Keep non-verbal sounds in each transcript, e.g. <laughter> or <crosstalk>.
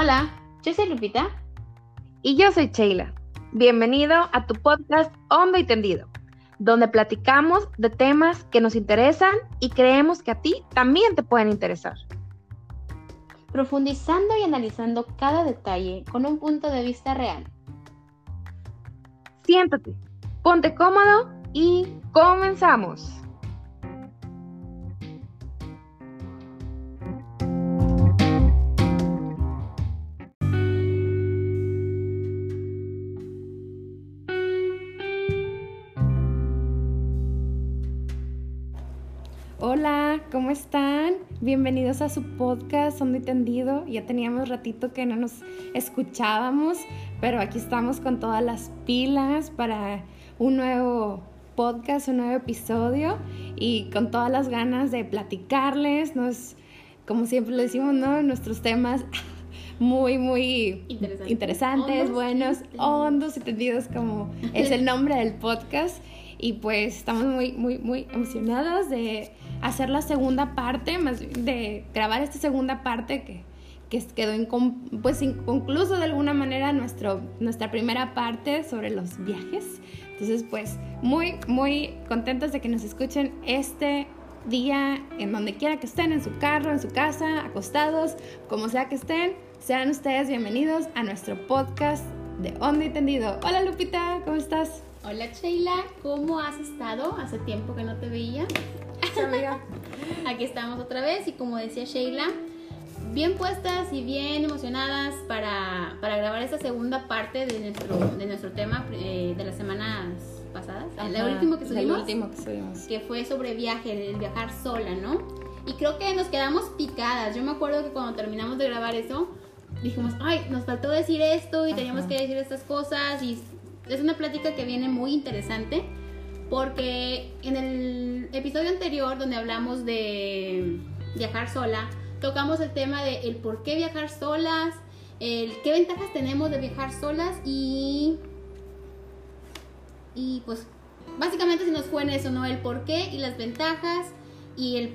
Hola, yo soy Lupita. Y yo soy Sheila. Bienvenido a tu podcast Hondo y Tendido, donde platicamos de temas que nos interesan y creemos que a ti también te pueden interesar. Profundizando y analizando cada detalle con un punto de vista real. Siéntate, ponte cómodo y comenzamos. Hola, ¿cómo están? Bienvenidos a su podcast Hondo y Tendido. Ya teníamos ratito que no nos escuchábamos, pero aquí estamos con todas las pilas para un nuevo podcast, un nuevo episodio y con todas las ganas de platicarles, nos, como siempre le decimos, ¿no? Nuestros temas <laughs> muy, muy interesantes, buenos, hondos y tendidos, como es el nombre del podcast. Y pues estamos muy, muy, muy emocionadas de hacer la segunda parte, más de grabar esta segunda parte que, que quedó pues inconcluso de alguna manera nuestro, nuestra primera parte sobre los viajes. Entonces, pues muy, muy contentos de que nos escuchen este día en donde quiera que estén, en su carro, en su casa, acostados, como sea que estén. Sean ustedes bienvenidos a nuestro podcast de Onda y Tendido. Hola Lupita, ¿cómo estás? Hola Sheila, ¿cómo has estado? Hace tiempo que no te veía. Aquí estamos otra vez y como decía Sheila, bien puestas y bien emocionadas para, grabar esta segunda parte de nuestro, de nuestro tema eh, de las semanas pasadas. el, último que subimos, último que subimos. Que fue sobre viaje, el viajar sola, ¿no? Y creo que nos quedamos picadas. Yo me acuerdo que cuando terminamos de grabar eso, dijimos, ay, nos faltó decir esto y teníamos que decir estas cosas. Y es una plática que viene muy interesante porque en el episodio anterior donde hablamos de viajar sola, tocamos el tema de el por qué viajar solas, el qué ventajas tenemos de viajar solas y y pues básicamente se nos fue en eso, ¿no? El por qué y las ventajas y el,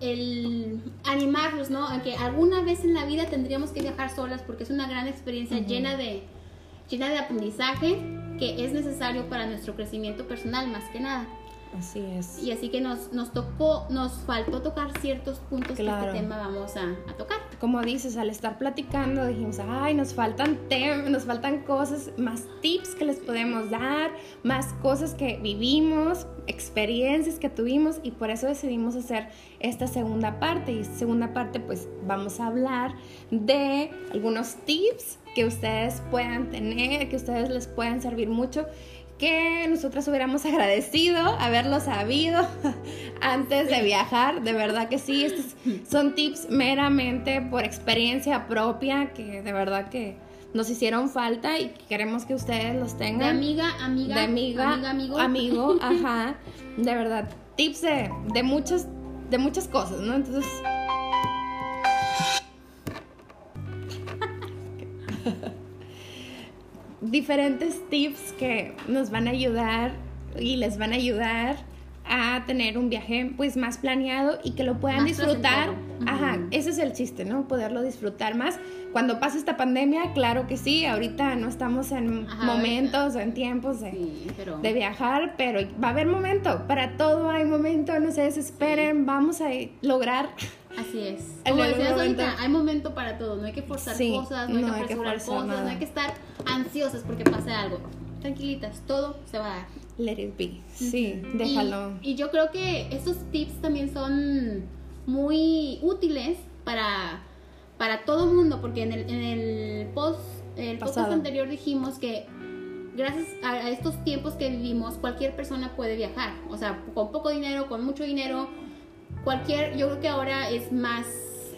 el animarlos, ¿no? A que alguna vez en la vida tendríamos que viajar solas porque es una gran experiencia llena de llena de aprendizaje que es necesario para nuestro crecimiento personal más que nada. Así es. Y así que nos, nos tocó, nos faltó tocar ciertos puntos que este tema vamos a, a, tocar. Como dices, al estar platicando dijimos, ay, nos faltan temas, nos faltan cosas, más tips que les podemos dar, más cosas que vivimos, experiencias que tuvimos y por eso decidimos hacer esta segunda parte. Y segunda parte, pues vamos a hablar de algunos tips que ustedes puedan tener, que ustedes les puedan servir mucho que nosotras hubiéramos agradecido haberlo sabido <laughs> antes de viajar. De verdad que sí, estos son tips meramente por experiencia propia que de verdad que nos hicieron falta y queremos que ustedes los tengan. De amiga, amiga, de amiga, amigo. Amigo, <laughs> ajá. De verdad, tips de, de, muchas, de muchas cosas, ¿no? Entonces... diferentes tips que nos van a ayudar y les van a ayudar a tener un viaje pues más planeado y que lo puedan disfrutar. Ajá, ese es el chiste, ¿no? Poderlo disfrutar más. Cuando pase esta pandemia, claro que sí, ahorita no estamos en momentos o en tiempos de, de, viajar, pero va a haber momento, para todo hay momento, no se desesperen, vamos a lograr. Así es. Como decías ahorita, hay momento para todo, no hay que forzar cosas, no hay que apresurar cosas, no hay que estar ansiosas porque pase algo. Tranquilitas, todo se va a dar. Let it be. Sí, déjalo. Y, yo creo que estos tips también son muy útiles para, para todo mundo, porque en el, en el post, el podcast anterior dijimos que gracias a, estos tiempos que vivimos, cualquier persona puede viajar. O sea, con poco dinero, con mucho dinero, cualquier, yo creo que ahora es más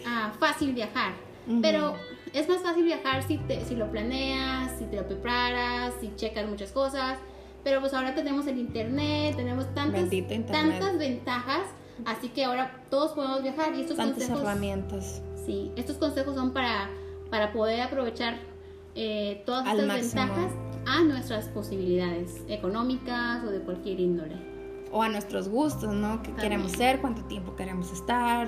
ah, fácil viajar. Pero es más fácil viajar si, te, si lo planeas, si te lo preparas, si checas muchas cosas. Pero pues ahora tenemos el internet, tenemos tantas, tantas ventajas, así que ahora todos podemos viajar y estos Tantas herramientas. Sí, estos consejos son para, para poder aprovechar eh, todas estas ventajas a nuestras posibilidades económicas o de cualquier índole. O a nuestros gustos, ¿no? ¿Qué queremos ser? ¿Cuánto tiempo queremos estar?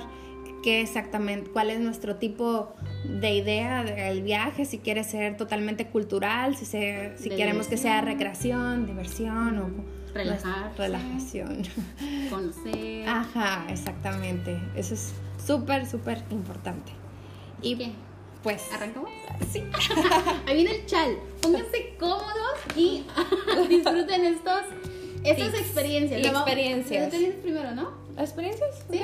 qué exactamente, cuál es nuestro tipo de idea del viaje, si quiere ser totalmente cultural, si, si queremos que sea recreación, diversión o Relajar. relajación. Conocer. Ajá, exactamente. Eso es súper, súper importante. ¿Y qué? Pues. ¿Arrancamos? Sí. <laughs> Ahí viene el chal. Pónganse cómodos y <laughs> disfruten estos, estas experiencias. experiencias. Las experiencias primero, ¿no? ¿Experiencias? Sí.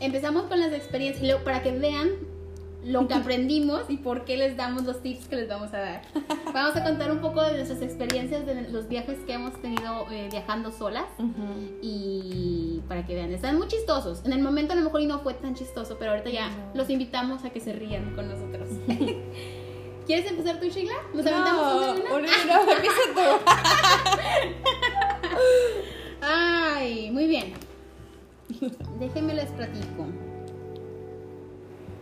Empezamos con las experiencias. Y luego, para que vean lo que <laughs> aprendimos y por qué les damos los tips que les vamos a dar. Vamos a contar un poco de nuestras experiencias de los viajes que hemos tenido eh, viajando solas y para que vean, están muy chistosos. En el momento a lo mejor y no fue tan chistoso, pero ahorita ya los invitamos a que se rían con nosotros. <laughs> ¿Quieres empezar tú, Sheila? ¿Nos aventamos no, una? No, empieza tú. <laughs> Ay, muy bien. Déjenme les platico.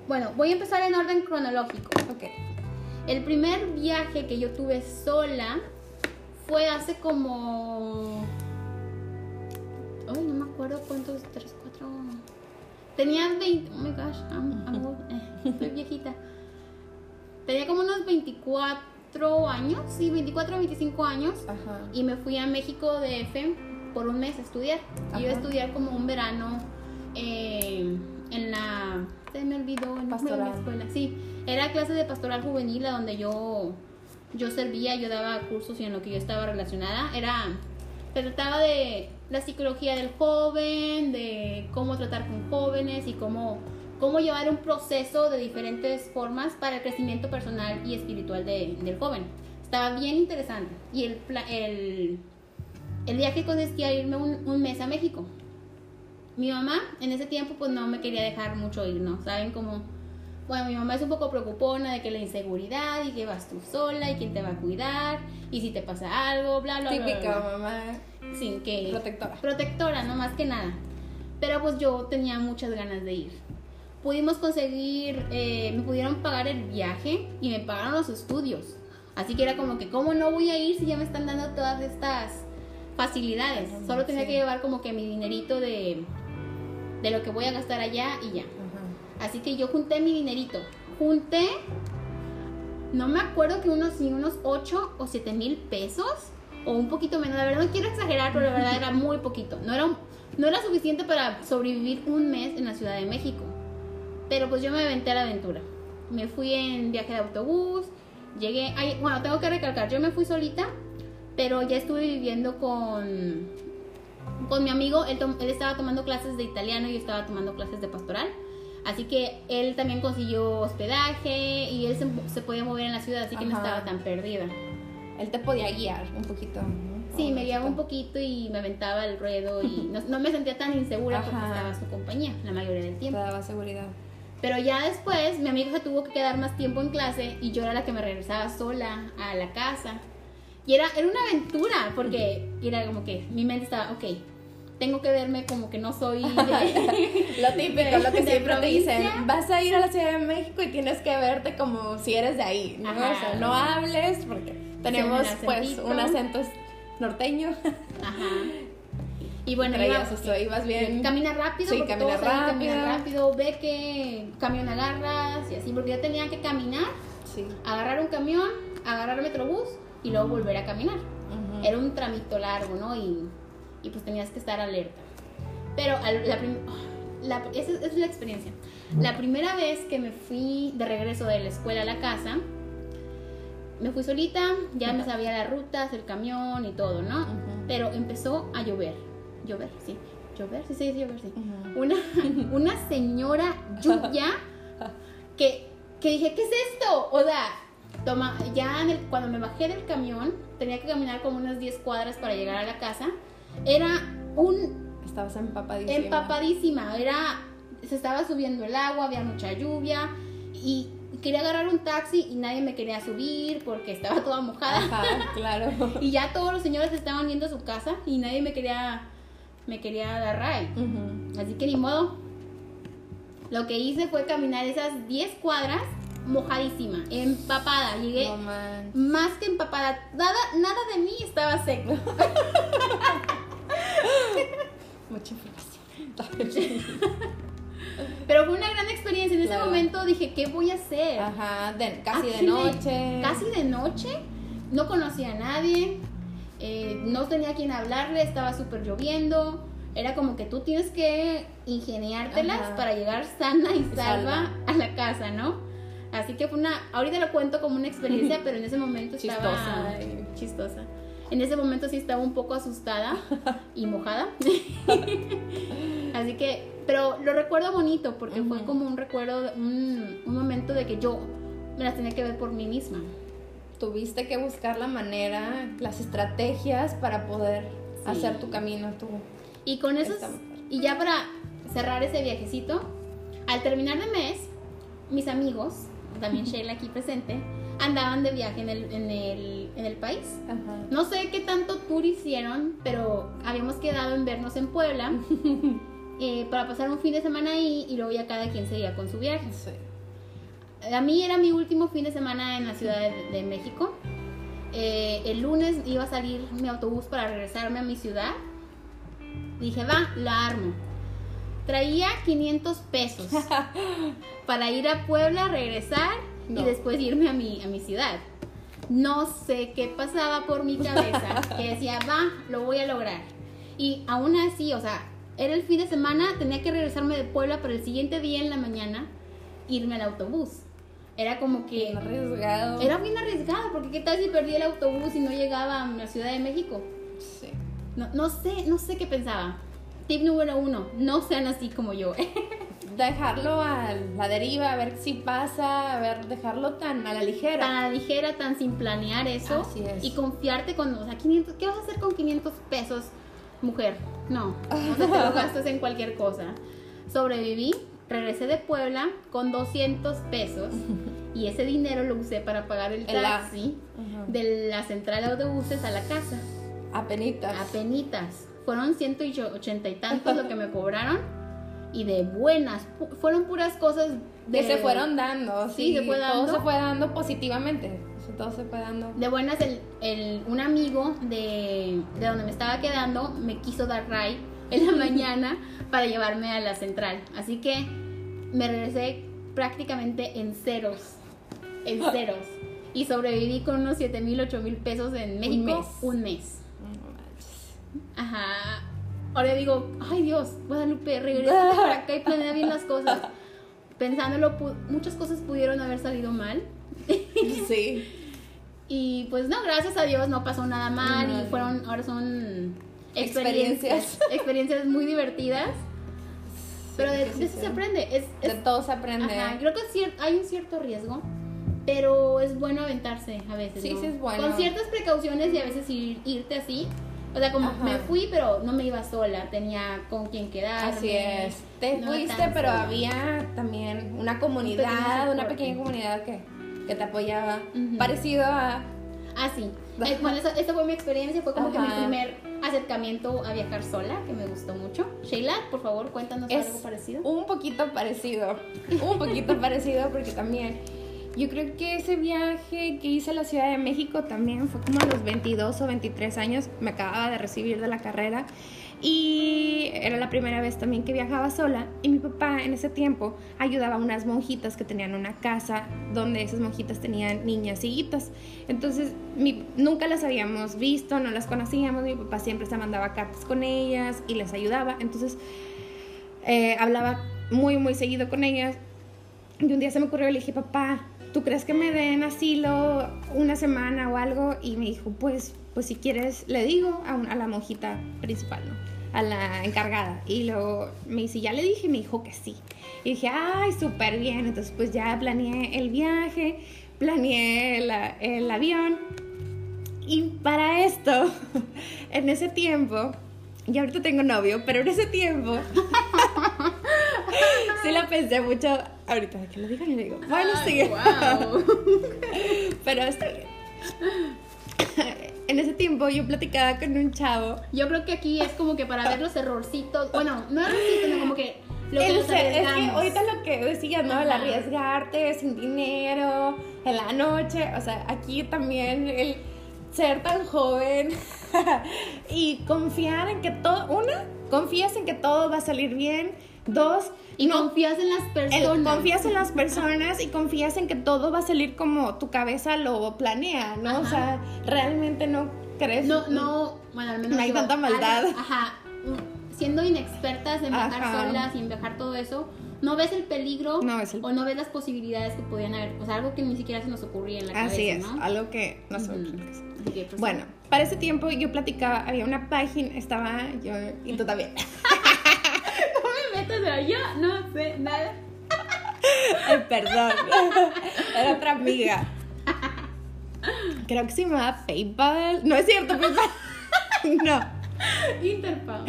Bueno, voy a empezar en orden cronológico. Ok. El primer viaje que yo tuve sola fue hace como. Ay, no me acuerdo cuántos, tres, cuatro. Tenía 20. Oh my gosh, I'm, estoy viejita. Tenía como unos 24 años, sí, 24 o 25 años. Ajá. Y me fui a México de F por un mes a estudiar. Yo iba a estudiar como un verano eh, en la se me olvidó el pastoral. la escuela. Sí, era clase de pastoral juvenil a donde yo, yo servía, yo daba cursos y en lo que yo estaba relacionada. Era, se trataba de la psicología del joven, de cómo tratar con jóvenes y cómo, cómo llevar un proceso de diferentes formas para el crecimiento personal y espiritual del joven. Estaba bien interesante. Y el, el, el viaje consistía en irme un, un mes a México mi mamá en ese tiempo pues no me quería dejar mucho ir, ¿no? Saben cómo, bueno, mi mamá es un poco preocupona de que la inseguridad y que vas tú sola y quién te va a cuidar y si te pasa algo, bla, bla, bla. Típica mamá. Sin que... Protectora. Protectora, no más que nada. Pero pues yo tenía muchas ganas de ir. Pudimos conseguir, eh, me pudieron pagar el viaje y me pagaron los estudios. Así que era como que, ¿cómo no voy a ir si ya me están dando todas estas facilidades? Solo tenía que llevar como que mi dinerito de, de lo que voy a gastar allá y ya. Así que yo junté mi dinerito. Junté, no me acuerdo que unos, ni unos 8 o 7 mil pesos o un poquito menos. La verdad no quiero exagerar, pero la verdad era muy poquito. No era, no era suficiente para sobrevivir un mes en la Ciudad de México. Pero pues yo me aventé a la aventura. Me fui en viaje de autobús, llegué, bueno, tengo que recalcar, yo me fui solita, pero ya estuve viviendo con con mi amigo, él, estaba tomando clases de italiano y yo estaba tomando clases de pastoral. Así que él también consiguió hospedaje y él se, podía mover en la ciudad, así que no estaba tan perdida. Él te podía guiar un poquito. Sí, me guiaba un poquito y me aventaba el ruedo y no, me sentía tan insegura porque estaba su compañía la mayoría del tiempo. Te daba seguridad. Pero ya después mi amigo se tuvo que quedar más tiempo en clase y yo era la que me regresaba sola a la casa. Y era, era una aventura porque era como que mi mente estaba, ok, tengo que verme como que no soy <laughs> de, lo típico, lo que siempre te dicen, vas a ir a la Ciudad de México y tienes que verte como si eres de ahí, ¿no? o sea, no hables porque tenemos pues un acento norteño. Ajá. Y bueno, iba, ibas bien. Camina rápido, sí, porque camina rápido. camina rápido, ve qué camión agarras y así, porque yo tenía que caminar, sí. agarrar un camión, agarrar metrobús y luego volver a caminar. Era un tramito largo, ¿no? Y y pues tenías que estar alerta. Pero la, esa, es la experiencia. La primera vez que me fui de regreso de la escuela a la casa, me fui solita, ya me sabía las rutas, el camión y todo, ¿no? Pero empezó a llover. Llover, sí. Llover, sí, sí, sí llover, sí. una, <laughs> una señora lluvia que, que dije, ¿qué es esto? O sea, toma, ya cuando me bajé del camión, tenía que caminar como unas 10 cuadras para llegar a la casa era un... Estabas empapadísima. Empapadísima, era... Se estaba subiendo el agua, había mucha lluvia y quería agarrar un taxi y nadie me quería subir porque estaba toda mojada. Ajá, claro. <laughs> y ya todos los señores estaban yendo a su casa y nadie me quería me quería dar ride. Así que ni modo. Lo que hice fue caminar esas 10 cuadras mojadísima, empapada. Llegué más que empapada. Nada, nada de mí estaba seco. <laughs> Mucha información. Pero fue una gran experiencia. En ese momento dije, ¿qué voy a hacer? Ajá, casi de noche. casi de noche. No conocía a nadie. Eh, no tenía quien hablarle. Estaba súper lloviendo. Era como que tú tienes que ingeniártelas para llegar sana y salva, a la casa, ¿no? Así que fue una. Ahorita lo cuento como una experiencia, <laughs> pero en ese momento estaba. chistosa. En ese momento sí estaba un poco asustada y mojada. <laughs> Así que, pero lo recuerdo bonito porque fue como un recuerdo, un, un momento de que yo me las tenía que ver por mí misma. Tuviste que buscar la manera, las estrategias para poder hacer tu camino tú. Y con eso, y ya para cerrar ese viajecito, al terminar de mes, mis amigos, también <laughs> Sheila aquí presente, andaban de viaje en el, en el, en el país. No sé qué tanto tour hicieron, pero habíamos quedado en vernos en Puebla <laughs> eh, para pasar un fin de semana ahí y luego ya cada quien seguía con su viaje. A mí era mi último fin de semana en la Ciudad de, México. Eh, el lunes iba a salir mi autobús para regresarme a mi ciudad. Dije, va, la armo. Traía 500 pesos <laughs> para ir a Puebla, regresar y después irme a mi, a mi ciudad. No sé qué pasaba por mi cabeza, <laughs> que decía, va, lo voy a lograr. Y aún así, o sea, era el fin de semana, tenía que regresarme de Puebla para el siguiente día en la mañana irme al autobús. Era como que... Bien arriesgado. Era bien arriesgado, porque qué tal si perdí el autobús y no llegaba a la Ciudad de México. Sí. No, no sé, no sé qué pensaba. Tip número uno, no sean así como yo. <laughs> dejarlo a la deriva, a ver si pasa, a ver, dejarlo tan a la ligera. Tan a la ligera, tan sin planear eso. Así es. Y confiarte con, o sea, 500, ¿qué vas a hacer con 500 pesos, mujer? No, no te <laughs> lo gastas en cualquier cosa. Sobreviví, regresé de Puebla con 200 pesos <laughs> y ese dinero lo usé para pagar el taxi de la central de autobuses a la casa. Apenitas. Apenitas. Fueron 180 y tantos lo que me <laughs> cobraron y de buenas. Fueron puras cosas que se fueron dando. Sí, se fue dando. Todo se fue dando positivamente. Todo se fue dando. De buenas, el, un amigo de, de, donde me estaba quedando me quiso dar ride en la <laughs> mañana para llevarme a la central. Así que me regresé prácticamente en ceros. En <laughs> ceros. Y sobreviví con unos 7 mil, 8 mil pesos en México un mes. Ajá ahora digo, ay Dios, Guadalupe, regresa para acá y planea bien las cosas. <laughs> Pensándolo, muchas cosas pudieron haber salido mal. <laughs> Sí. y pues no, gracias a Dios no pasó nada mal y fueron, ahora son experiencias, experiencias, muy divertidas. Pero de, eso se aprende. Es, de todo se aprende. creo que hay un cierto riesgo, pero es bueno aventarse a veces. Sí, sí es bueno. Con ciertas precauciones y a veces irte así o sea, como me fui, pero no me iba sola, tenía con quien quedarme. Así es. Te fuiste, pero había también una comunidad, una pequeña comunidad que, que te apoyaba. Parecido a... Ah, sí. Eh, bueno, esa, fue mi experiencia, fue como que mi primer acercamiento a viajar sola, que me gustó mucho. Sheila, por favor, cuéntanos algo parecido. Un poquito parecido, un poquito <laughs> parecido porque también yo creo que ese viaje que hice a la Ciudad de México también fue como a los 22 o 23 años. Me acababa de recibir de la carrera y era la primera vez también que viajaba sola. Y mi papá en ese tiempo ayudaba a unas monjitas que tenían una casa donde esas monjitas tenían niñas hijas. Entonces nunca las habíamos visto, no las conocíamos. Mi papá siempre se mandaba cartas con ellas y les ayudaba. Entonces eh, hablaba muy, muy seguido con ellas. Y un día se me ocurrió le dije, papá, ¿tú crees que me den asilo una semana o algo? Y me dijo, pues, pues si quieres, le digo a, a la monjita principal, ¿no? A la encargada. Y luego me dice, ya le dije, me dijo que sí. Y dije, ay, súper bien. Entonces, pues ya planeé el viaje, planeé el avión. Y para esto, <laughs> en ese tiempo, y ahorita tengo novio, pero en ese tiempo sí la pensé mucho. Ahorita que lo digan, le digo, bueno, sigue. Wow. <laughs> pero está bien. En ese tiempo yo platicaba con un chavo. Yo creo que aquí es como que para ver los errorcitos. Bueno, no errorcitos, sino como que lo que Es que ahorita lo que decías, ¿no? El arriesgarte sin dinero, en la noche. O sea, aquí también el ser tan joven <laughs> y confiar en que todo, una, confías en que todo va a salir bien, Dos, y confías en las personas. confías en las <laughs> personas y confías en que todo va a salir como tu cabeza lo planea, ¿no? O sea, realmente no crees. No, no, bueno, al menos. No hay tanta maldad. ajá. Siendo inexpertas en viajar solas y en viajar todo eso, no ves el peligro no o no ves las posibilidades que podían haber. O sea, algo que ni siquiera se nos ocurría en la cabeza. Así es, algo que no se pues, Bueno, para ese tiempo yo platicaba, había una página, estaba yo y tú también. <laughs> yo no sé nada. Ay, perdón. Era otra amiga. Creo que se llamaba PayPal. No es cierto, PayPal. No. Interpal.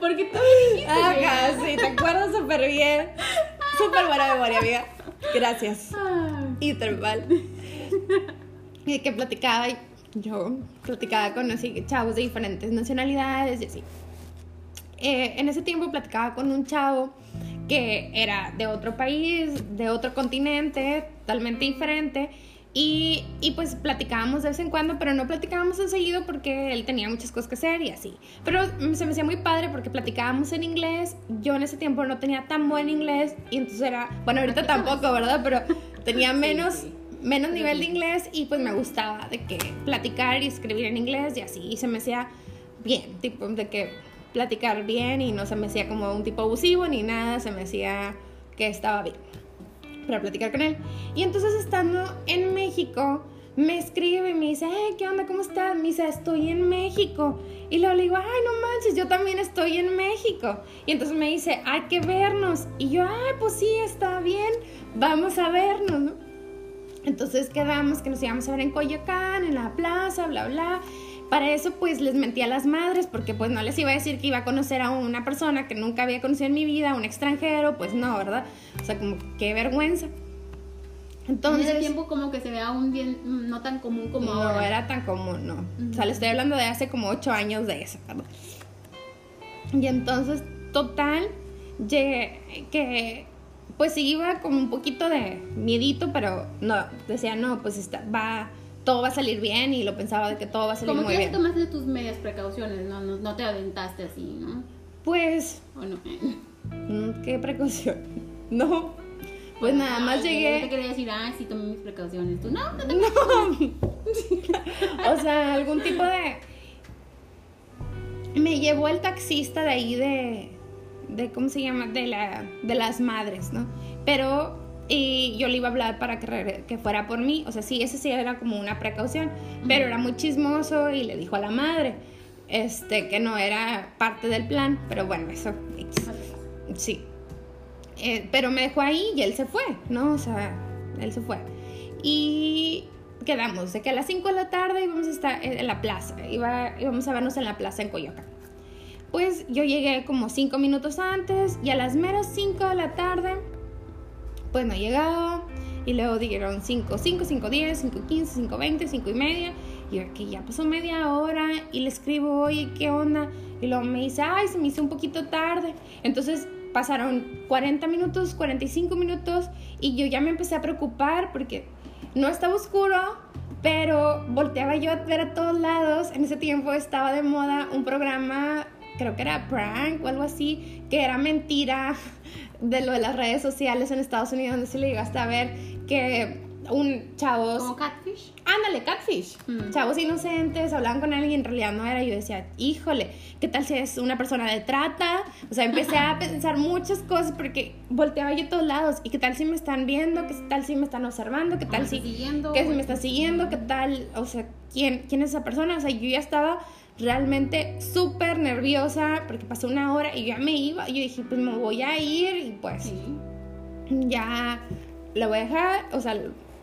Porque tú dijiste. Ajá, sí, te acuerdas súper bien. Súper buena memoria, amiga. Gracias. Interpal. Y que platicaba, yo platicaba con así, chavos de diferentes nacionalidades y así. Eh, en ese tiempo platicaba con un chavo que era de otro país, de otro continente, totalmente diferente. Y, y, pues platicábamos de vez en cuando, pero no platicábamos tan seguido porque él tenía muchas cosas que hacer y así. Pero se me hacía muy padre porque platicábamos en inglés. Yo en ese tiempo no tenía tan buen inglés y entonces era, bueno, ahorita tampoco, ¿verdad? Pero tenía menos, menos nivel de inglés y pues me gustaba de que platicar y escribir en inglés y así. Y se me hacía bien, tipo de que platicar bien y no se me hacía como un tipo abusivo ni nada, se me hacía que estaba bien para platicar con él. Y entonces estando en México, me escribe y me dice, ¿qué onda? ¿Cómo estás? Me dice, estoy en México. Y luego le digo, ay, no manches, yo también estoy en México. Y entonces me dice, hay que vernos. Y yo, ay, pues sí, está bien, vamos a vernos, Entonces quedamos que nos íbamos a ver en Coyoacán, en la plaza, bla, bla. Para eso pues les mentí a las madres porque pues no les iba a decir que iba a conocer a una persona que nunca había conocido en mi vida, un extranjero, pues no, ¿verdad? O sea, como qué vergüenza. Entonces, en ese tiempo como que se vea un bien no tan común como ahora. No era tan común, no. O sea, le estoy hablando de hace como ocho años de eso, ¿verdad? Y entonces, total, llegué que pues sí iba como un poquito de miedito, pero no, decía, no, pues está, va todo va a salir bien y lo pensaba de que todo va a salir muy bien. Como que tomaste tus medias precauciones, ¿no? No, te aventaste así, ¿no? Pues... ¿O no? Mm, ¿Qué precaución? <laughs> No. Pues nada más llegué... Yo te quería decir, ah, sí, tomé mis precauciones. Tú, no, no, te no. <laughs> o sea, algún tipo de... Me llevó el taxista de ahí de... de ¿Cómo se llama? De, la, de las madres, ¿no? Pero y yo le iba a hablar para que, que fuera por mí. O sea, sí, ese sí era como una precaución, pero era muy chismoso y le dijo a la madre este, que no era parte del plan, pero bueno, eso sí. Eh, pero me dejó ahí y él se fue, ¿no? O sea, él se fue. Y quedamos de que a las 5 de la tarde íbamos a estar en la plaza, iba, íbamos a vernos en la plaza en Coyoacán. Pues yo llegué como 5 minutos antes y a las meras 5 de la tarde pues no llegaba. Y luego dijeron 5, 5, 5, 10, 5, 15, 5, 20, 5 y media. Y yo aquí ya pasó media hora y le escribo, oye, ¿qué onda? Y luego me dice, ay, se me hizo un poquito tarde. Entonces pasaron 40 minutos, 45 minutos y yo ya me empecé a preocupar porque no estaba oscuro, pero volteaba yo a ver a todos lados. En ese tiempo estaba de moda un programa, creo que era prank o algo así, que era mentira de lo de las redes sociales en Estados Unidos, donde se le llegaste a ver que un chavos... ¿Como catfish? Ándale, catfish. Mm. Chavos inocentes, hablaban con alguien en realidad no era. Yo decía, híjole, ¿qué tal si es una persona de trata? O sea, empecé a <laughs> pensar muchas cosas porque volteaba yo a todos lados. ¿Y qué tal si me están viendo? ¿Qué tal si me están observando? ¿Qué tal si... Siguiendo, ¿Qué si me está siguiendo? ¿Qué tal? O sea, ¿quién, ¿quién es esa persona? O sea, yo ya estaba realmente súper nerviosa porque pasó una hora y ya me iba. Y yo dije, pues me voy a ir y pues ya lo voy a dejar, o sea,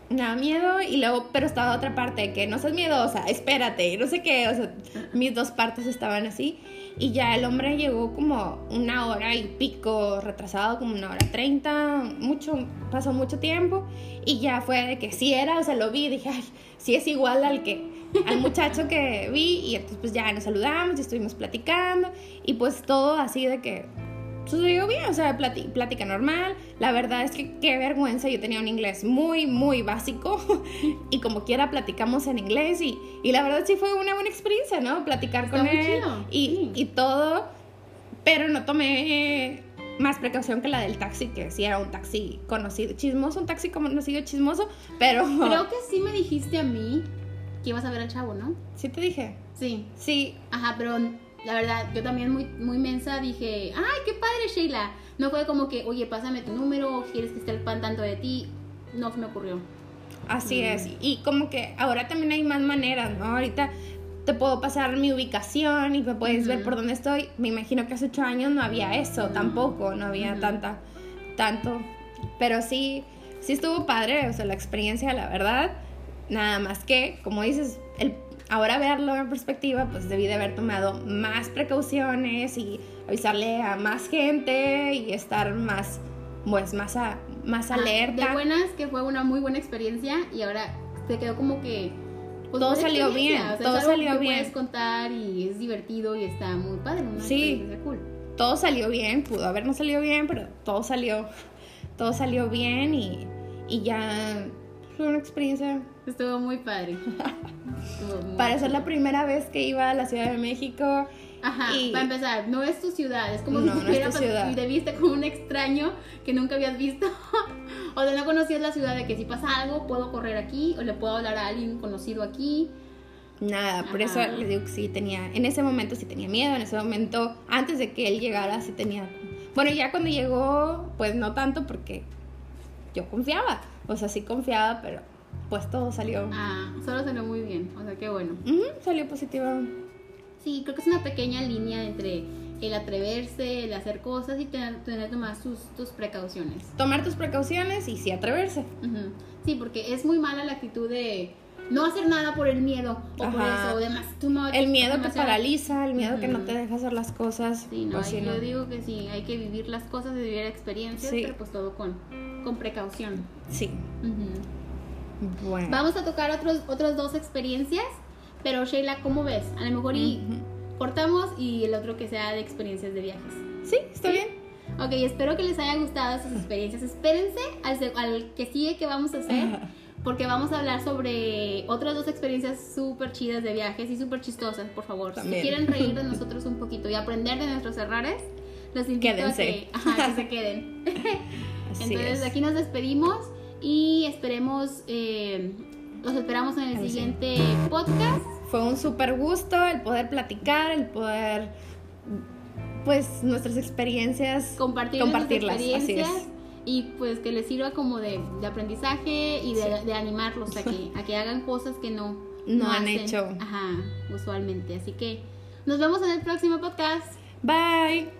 me da miedo y luego, pero estaba otra parte que no seas miedosa, espérate, no sé qué, o sea, mis dos partes estaban así. Y ya el hombre llegó como una hora y pico retrasado, como una hora treinta, mucho, pasó mucho tiempo. Y ya fue de que sí era, o sea, lo vi y dije, ay, sí es igual al que, al muchacho que vi. Y entonces pues ya nos saludamos y estuvimos platicando. Y pues todo así de que sucedió bien, o sea, plática normal. La verdad es que qué vergüenza, yo tenía un inglés muy, muy básico <laughs> y como quiera platicamos en inglés y, y la verdad sí fue una buena experiencia, ¿no? Platicar con él y, y, todo, pero no tomé más precaución que la del taxi, que sí era un taxi conocido, chismoso, un taxi conocido chismoso, pero... Creo que sí me dijiste a mí que ibas a ver al chavo, ¿no? Sí te dije. Sí. Sí. Ajá, pero la verdad, yo también muy, muy mensa dije, ay, qué padre Sheila. No fue como que, oye, pásame tu número, quieres que esté pan tanto de ti. No se me ocurrió. Así mm. es. Y como que ahora también hay más maneras, ¿no? Ahorita te puedo pasar mi ubicación y me puedes ver por dónde estoy. Me imagino que hace ocho años no había eso tampoco, no había tanta, tanto. Pero sí, sí estuvo padre, o sea, la experiencia, la verdad. Nada más que, como dices, el ahora verlo en perspectiva, pues debí de haber tomado más precauciones y avisarle a más gente y estar más, pues, más, a, más alerta. de buenas, que fue una muy buena experiencia y ahora se quedó como que... Pues, todo salió bien, todo salió que bien. Puedes contar y es divertido y está muy padre, sí, cool. Todo salió bien, pudo habernos salido bien, pero todo salió, todo salió bien y, y ya fue una experiencia. Estuvo muy padre. para ser la primera vez que iba a la Ciudad de México. Ajá, para empezar, no es tu ciudad, es como si no y te viste como un extraño que nunca habías visto. <laughs> o de no conocías la ciudad, de que si pasa algo, puedo correr aquí, o le puedo hablar a alguien conocido aquí. Nada, por eso le digo que sí tenía, en ese momento sí tenía miedo, en ese momento, antes de que él llegara, sí tenía. Bueno, ya cuando llegó, pues no tanto porque yo confiaba, o sea, sí confiaba, pero pues todo salió. Ah, solo salió muy bien, o sea, qué bueno. salió positivo. Sí, creo que es una pequeña línea entre el atreverse, el hacer cosas y tener, tener que tomar sus, tus precauciones. Tomar tus precauciones y sí atreverse. Sí, porque es muy mala la actitud de no hacer nada por el miedo o por eso, o demás. el miedo que paraliza, el miedo que no te deja hacer las cosas. Sí, no, yo digo que sí, hay que vivir las cosas, vivir experiencias, pero pues todo con, con precaución. Sí. Vamos a tocar otros, otras dos experiencias, pero Sheila, ¿cómo ves? A lo mejor y cortamos y el otro que sea de experiencias de viajes. Sí, está bien. Ok, espero que les haya gustado esas experiencias. Espérense al, al que sigue que vamos a hacer, <laughs> porque vamos a hablar sobre otras dos experiencias súper chidas de viajes y súper chistosas, por favor. Si quieren reír de <laughs> nosotros un poquito y aprender de nuestros errores, los invito a que, se queden. <laughs> Entonces, aquí nos despedimos y esperemos, eh, los esperamos en el siguiente podcast. Fue un súper gusto el poder platicar, el poder, pues, nuestras experiencias, compartir compartirlas. Experiencias, Y pues que les sirva como de, aprendizaje y de, animarlos a que, a que hagan cosas que no, <laughs> no, han hecho. Ajá, usualmente. Así que nos vemos en el próximo podcast. Bye.